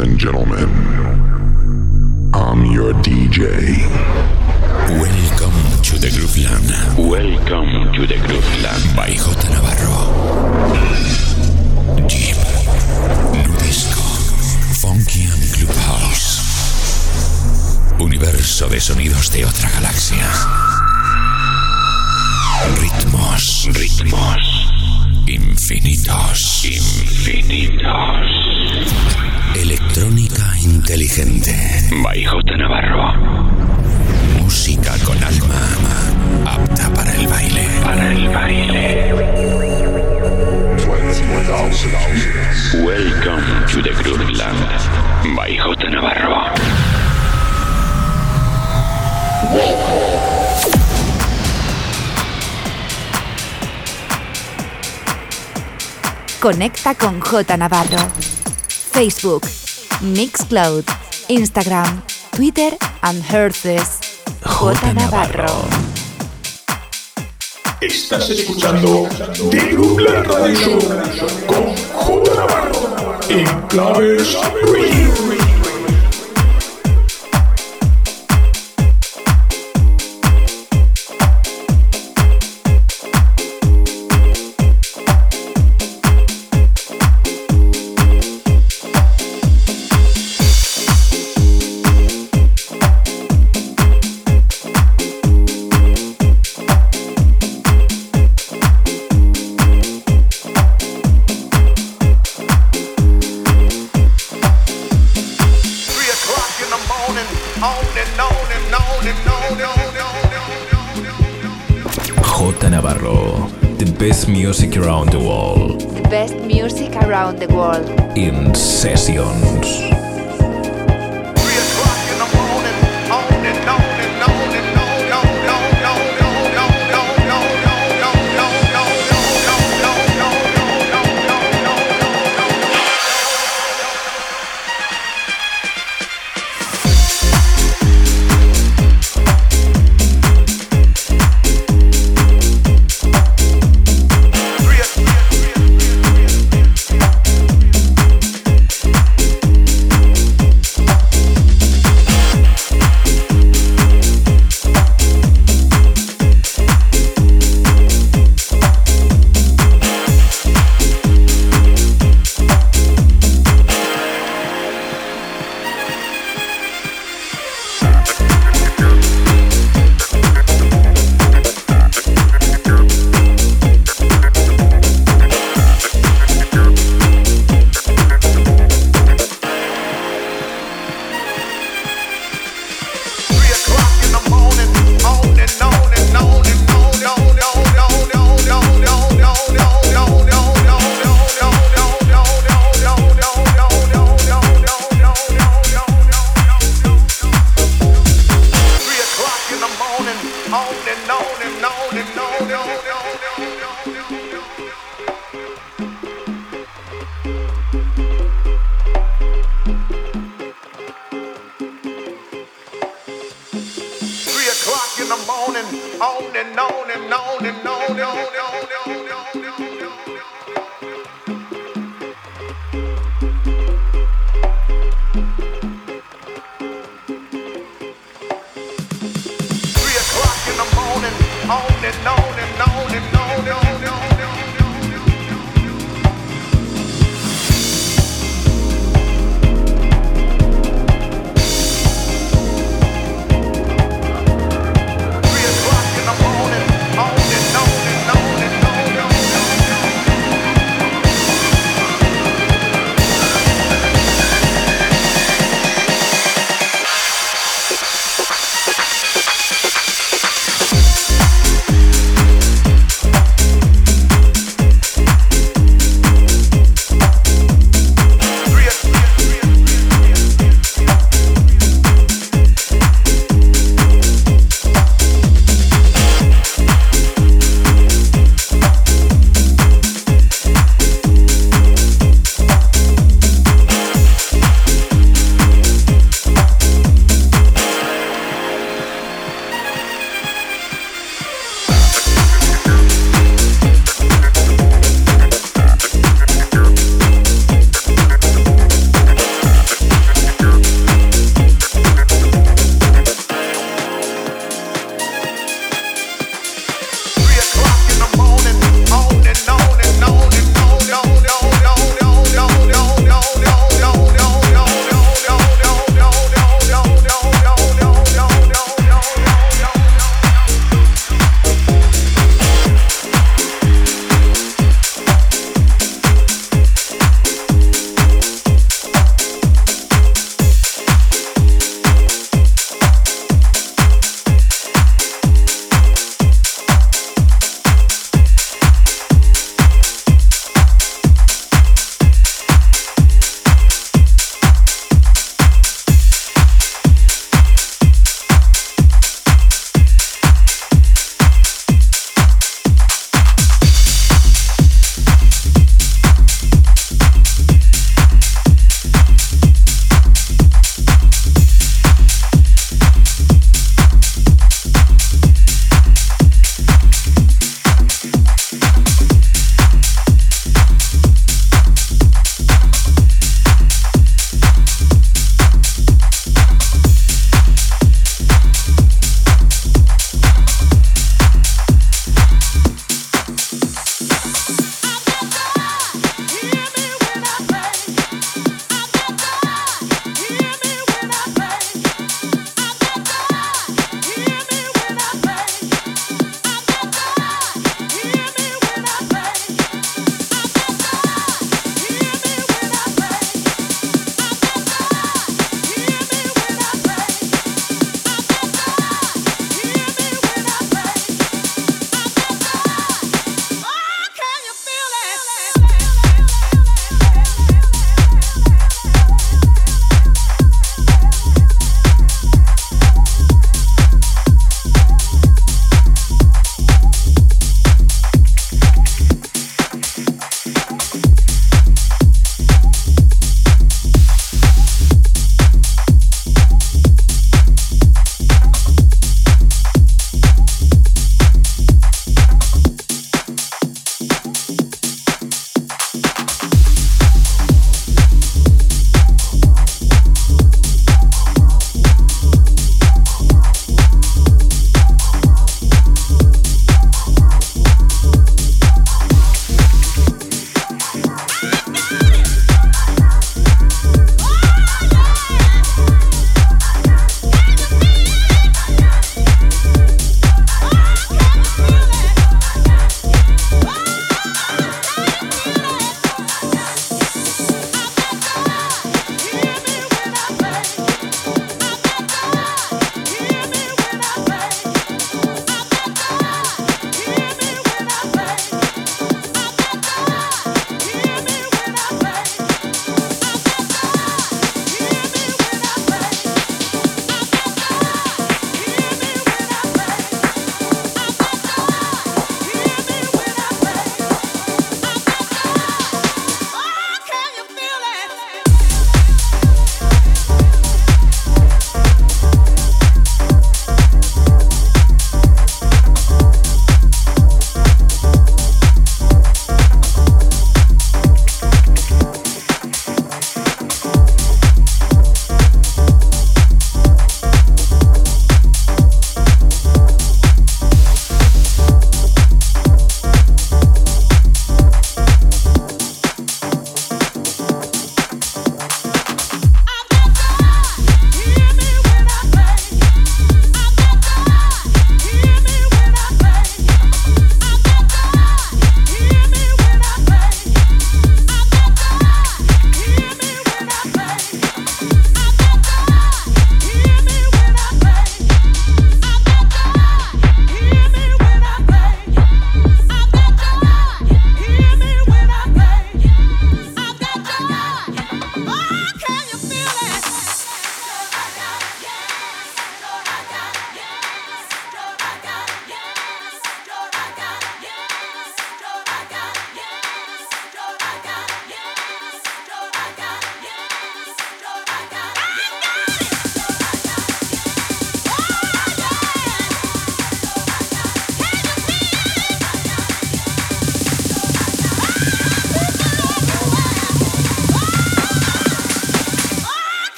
and gentlemen, I'm your DJ. Welcome to the Grooveland. Welcome to the Grooveland. By J. Navarro. Deep, Nudisco, Funky and Clubhouse. Universo de sonidos de otra galaxia. Ritmos, ritmos. Infinitos, infinitos. Electrónica inteligente. By J. Navarro. Música con alma, apta para el baile. Para el baile. Welcome to the Grooveland. By J. Navarro. Conecta con J Navarro. Facebook, Mixcloud, Instagram, Twitter and Herces. J Navarro. Estás escuchando The Grooveland Radio Show con J Navarro en Claves Radio. Around the world. Best music around the world. In sessions.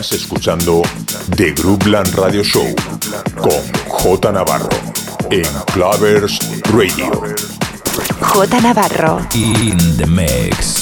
Estás escuchando The Groupland Radio Show con J Navarro en Clavers Radio. J Navarro in the mix.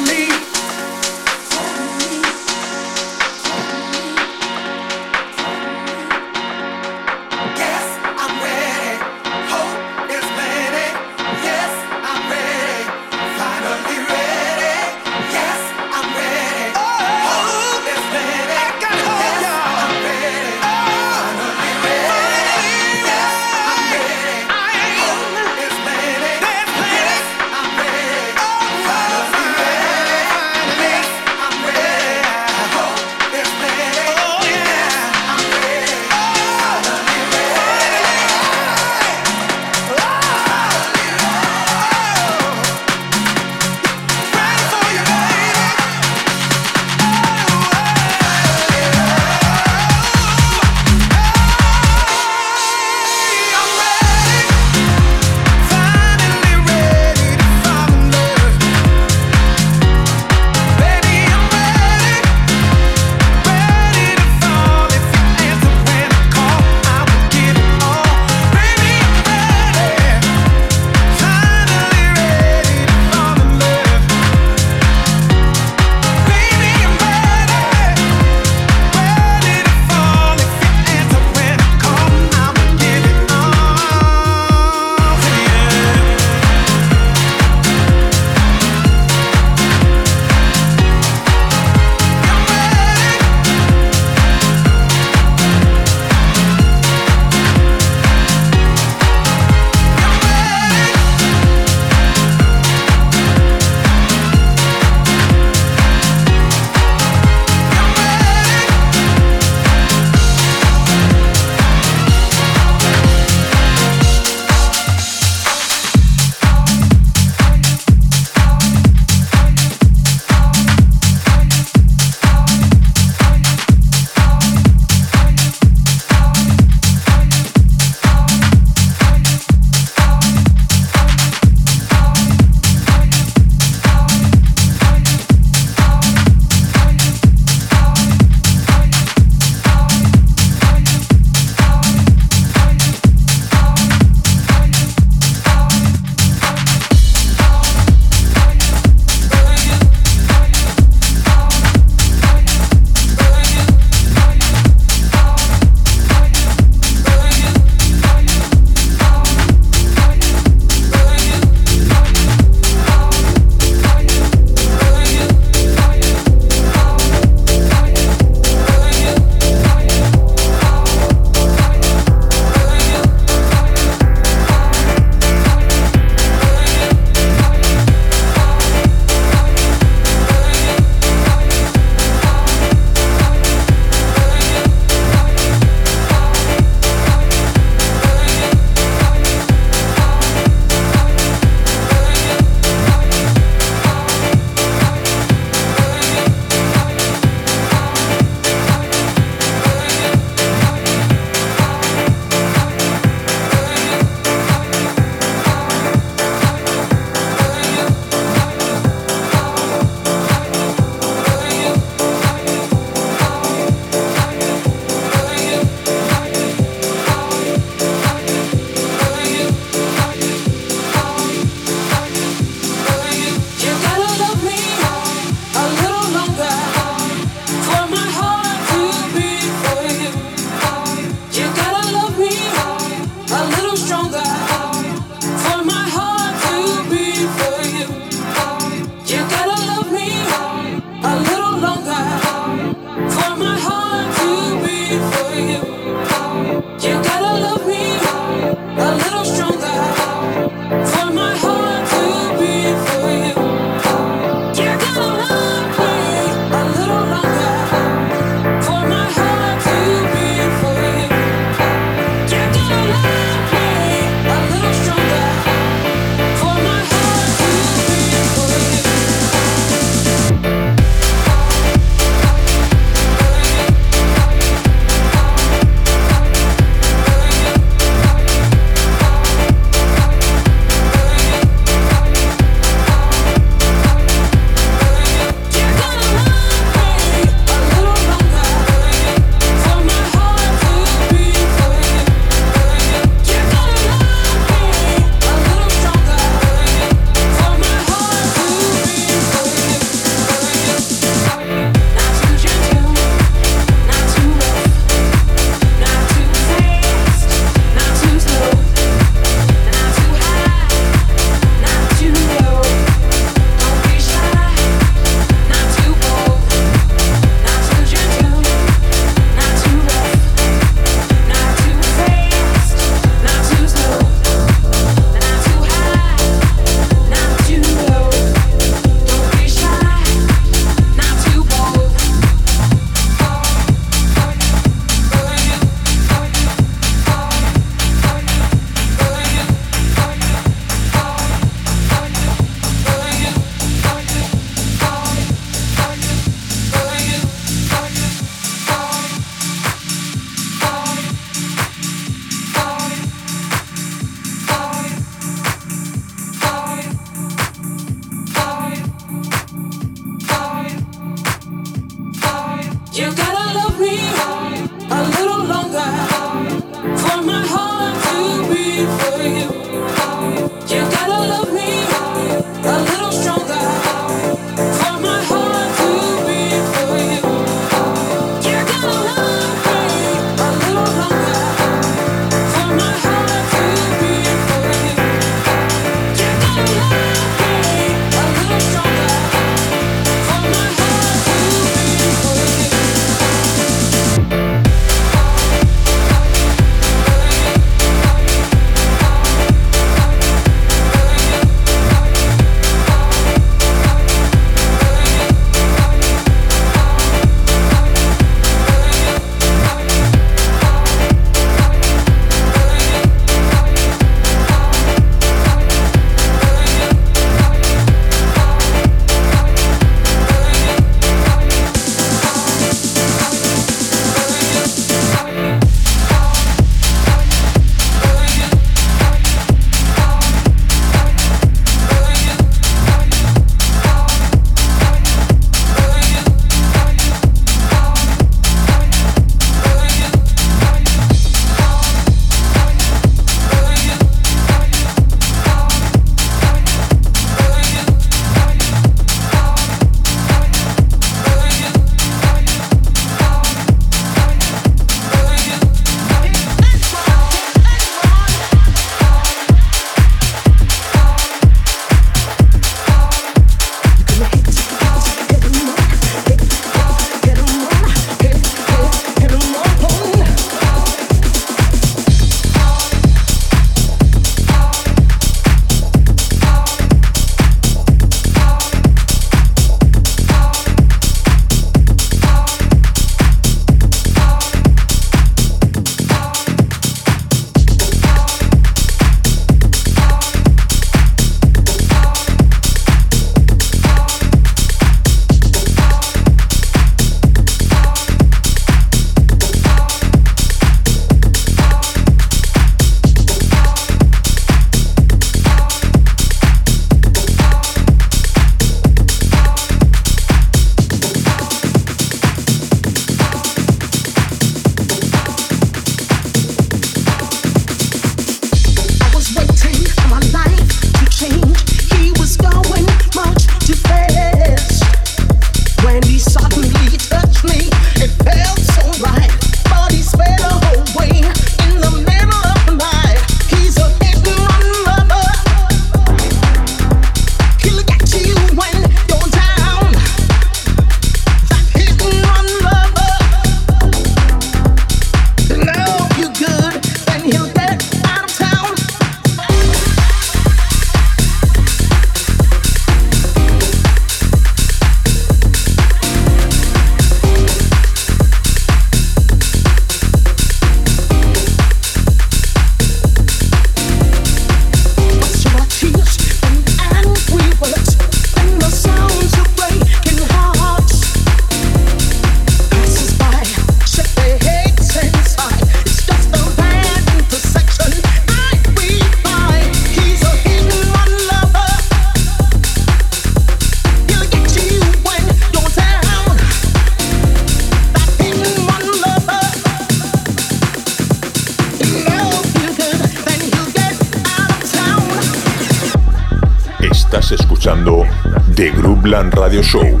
Plan Radio Show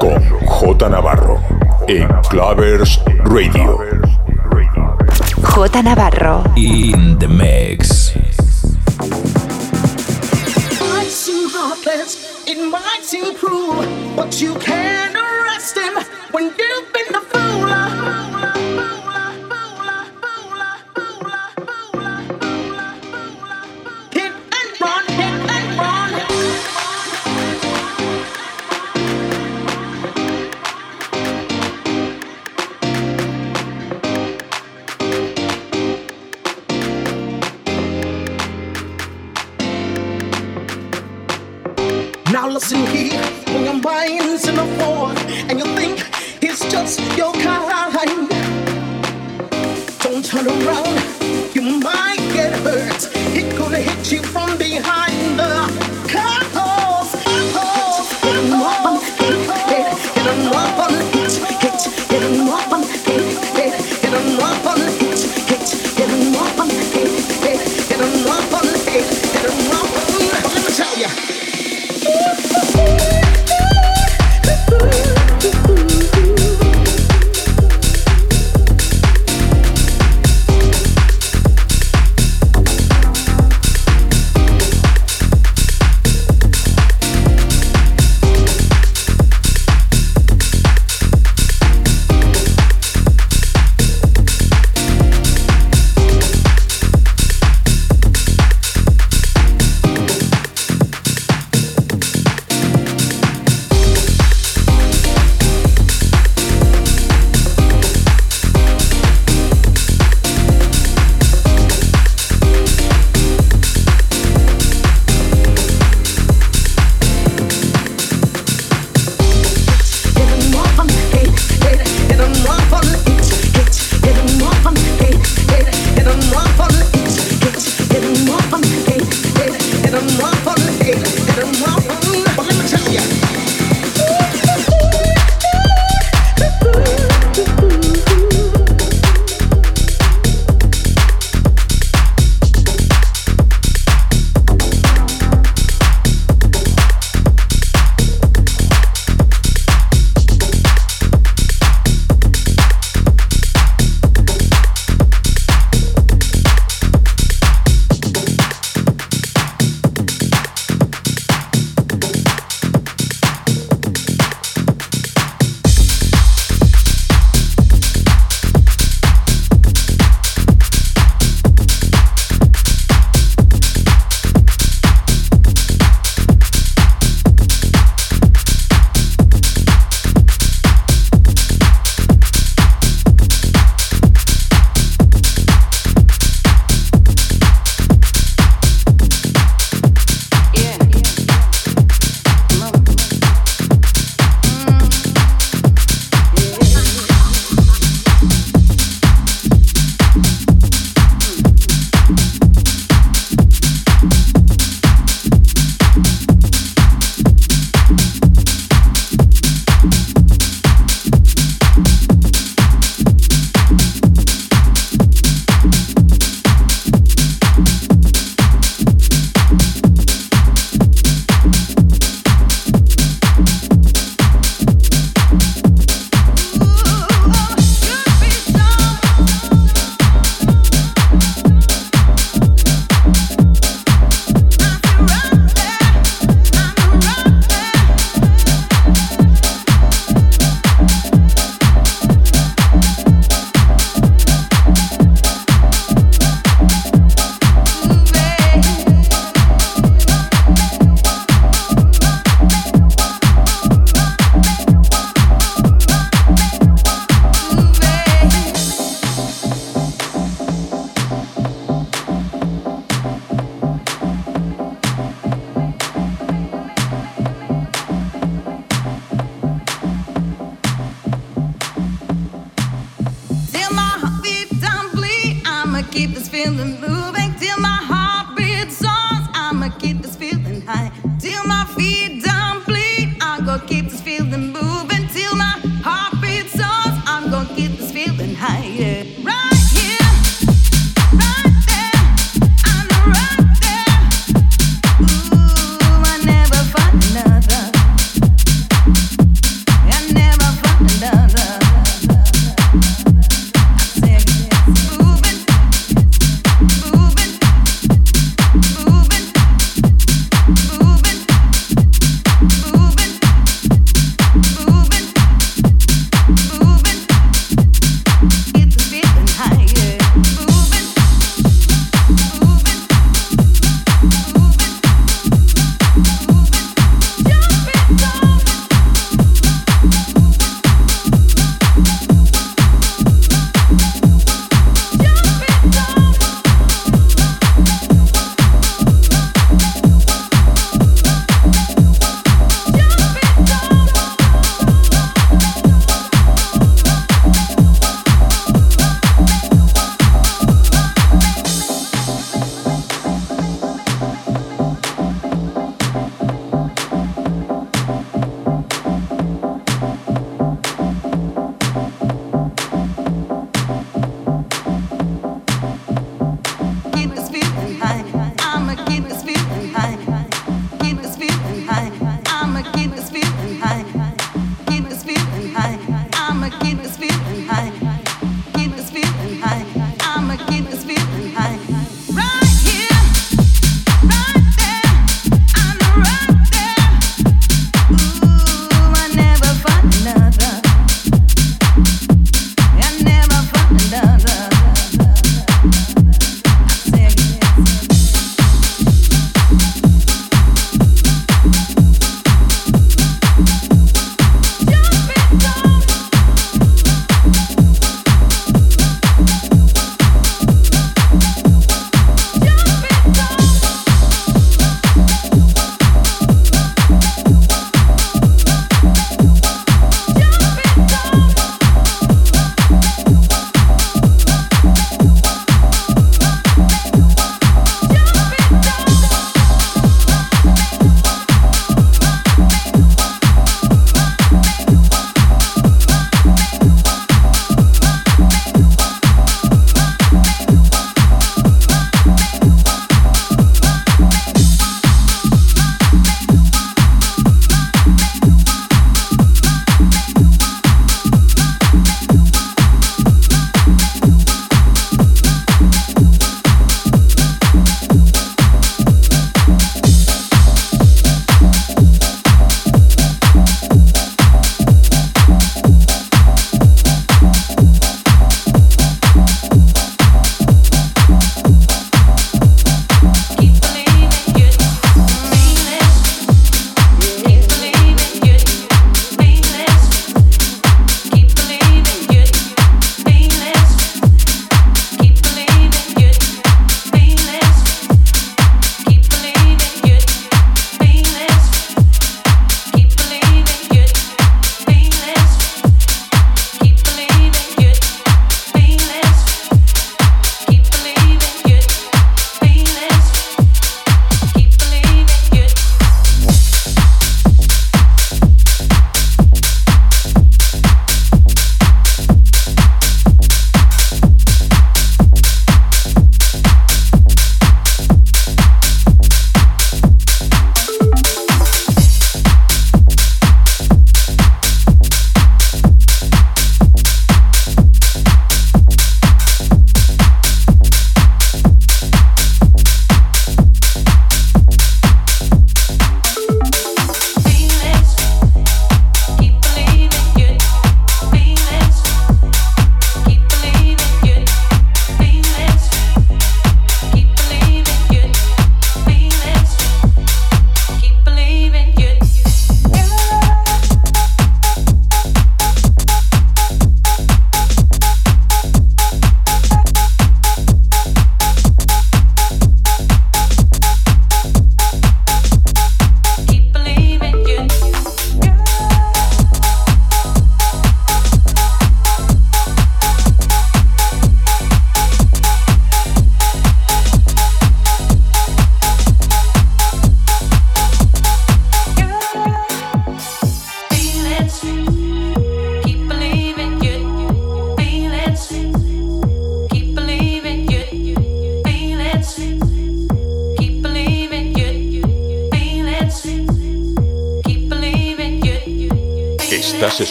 con J Navarro en Clavers Radio. J Navarro in the mix. It might seem cruel, but you can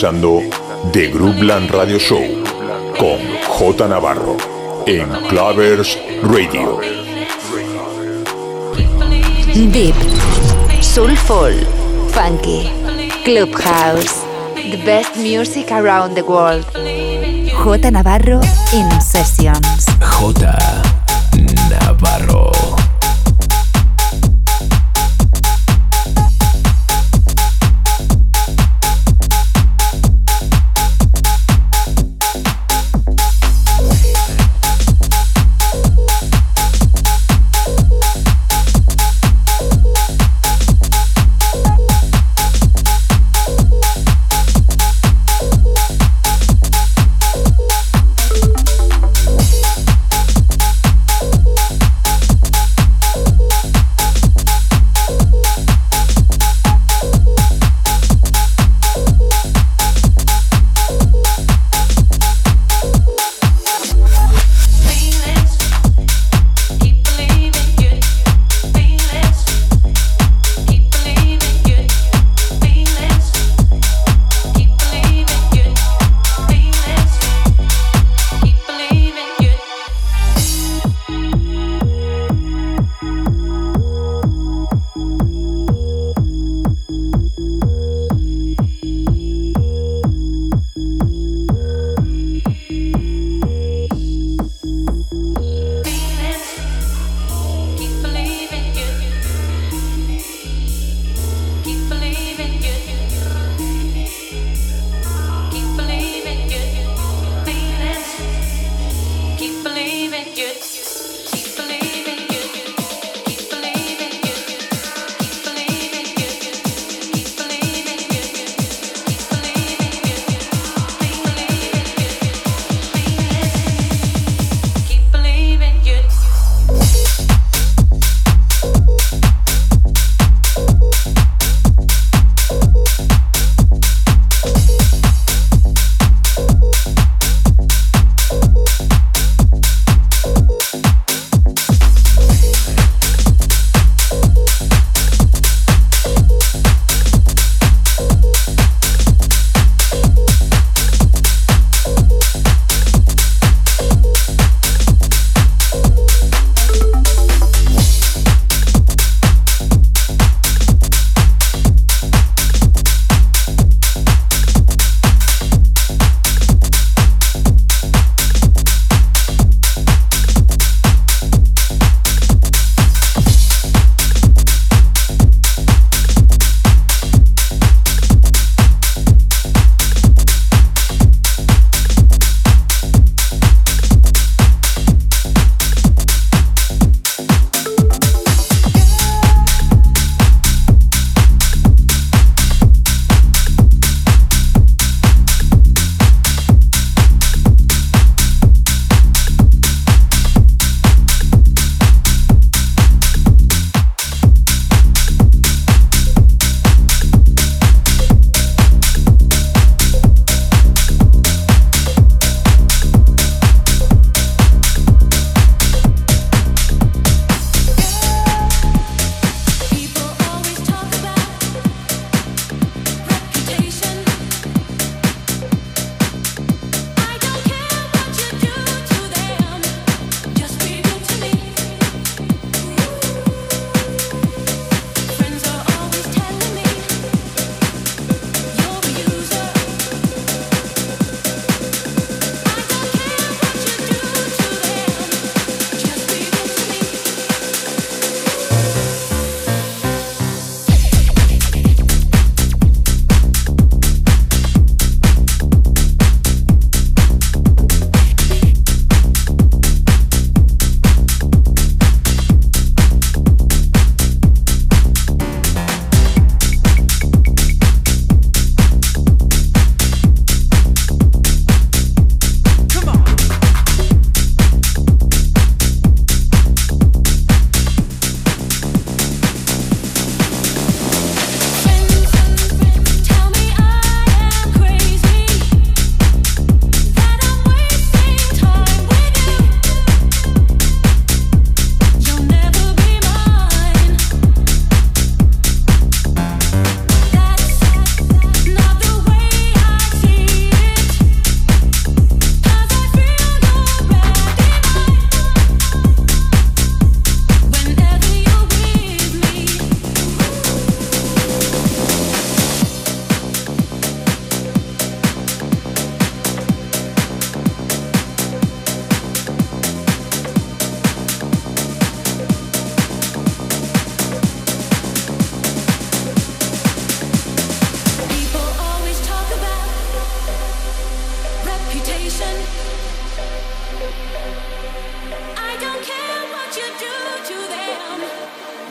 escuchando The Groupland Radio Show con J Navarro en Clavers Radio. Deep, Soulful, Funky, Clubhouse. The best music around the world. J Navarro in Sessions. J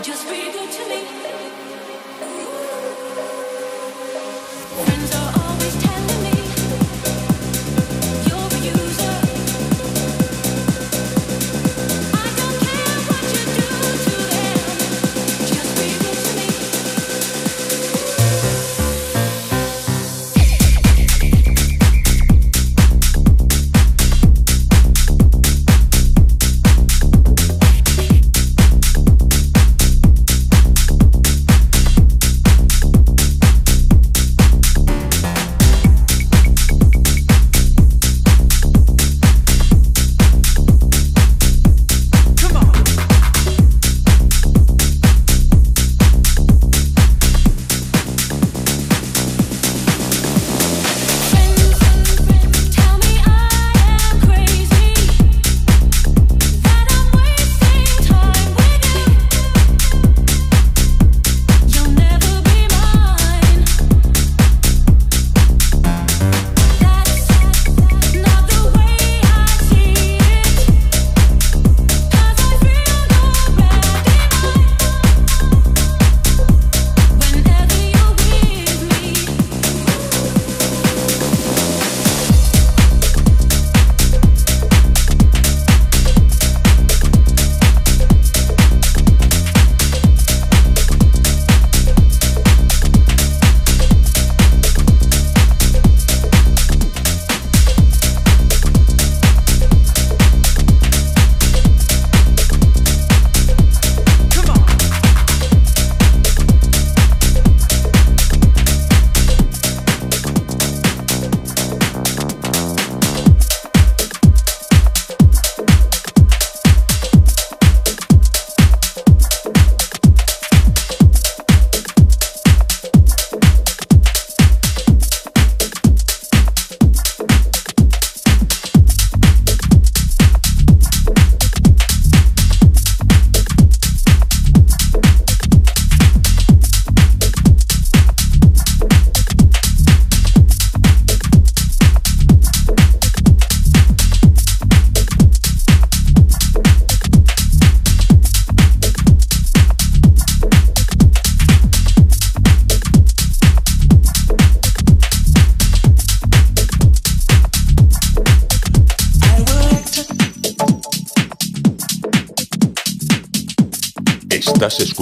Just be good to me.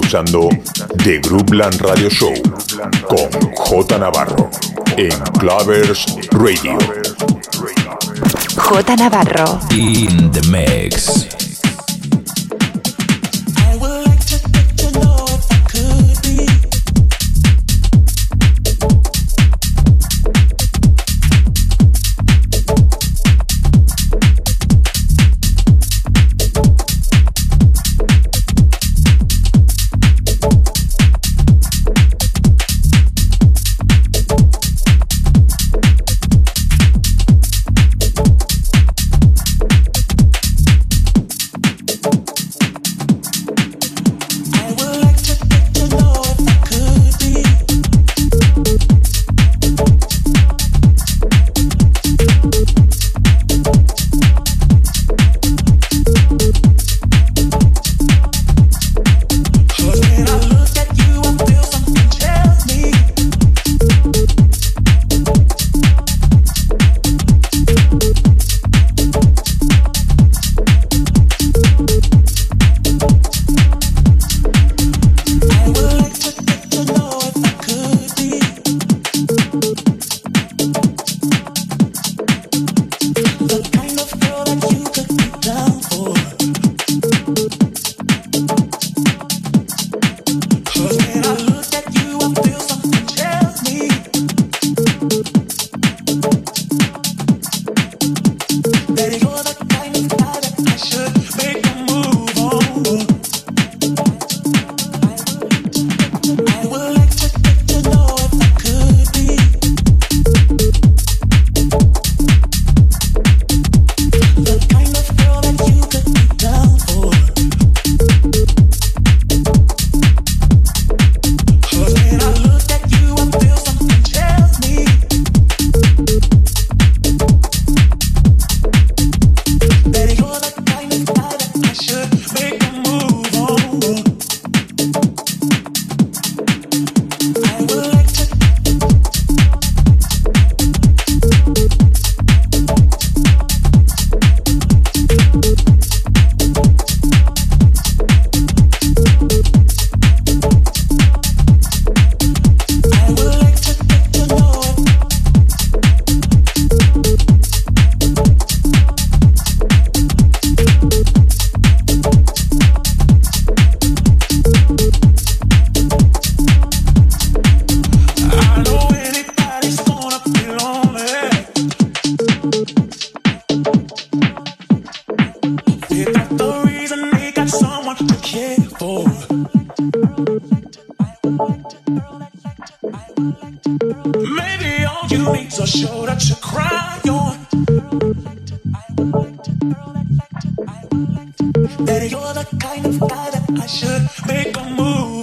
Escuchando The Groupland Radio Show con J Navarro en Clavers Radio. J Navarro. In the mix. Maybe all you need is show that you cry on. That you're the kind of guy that I should make a move.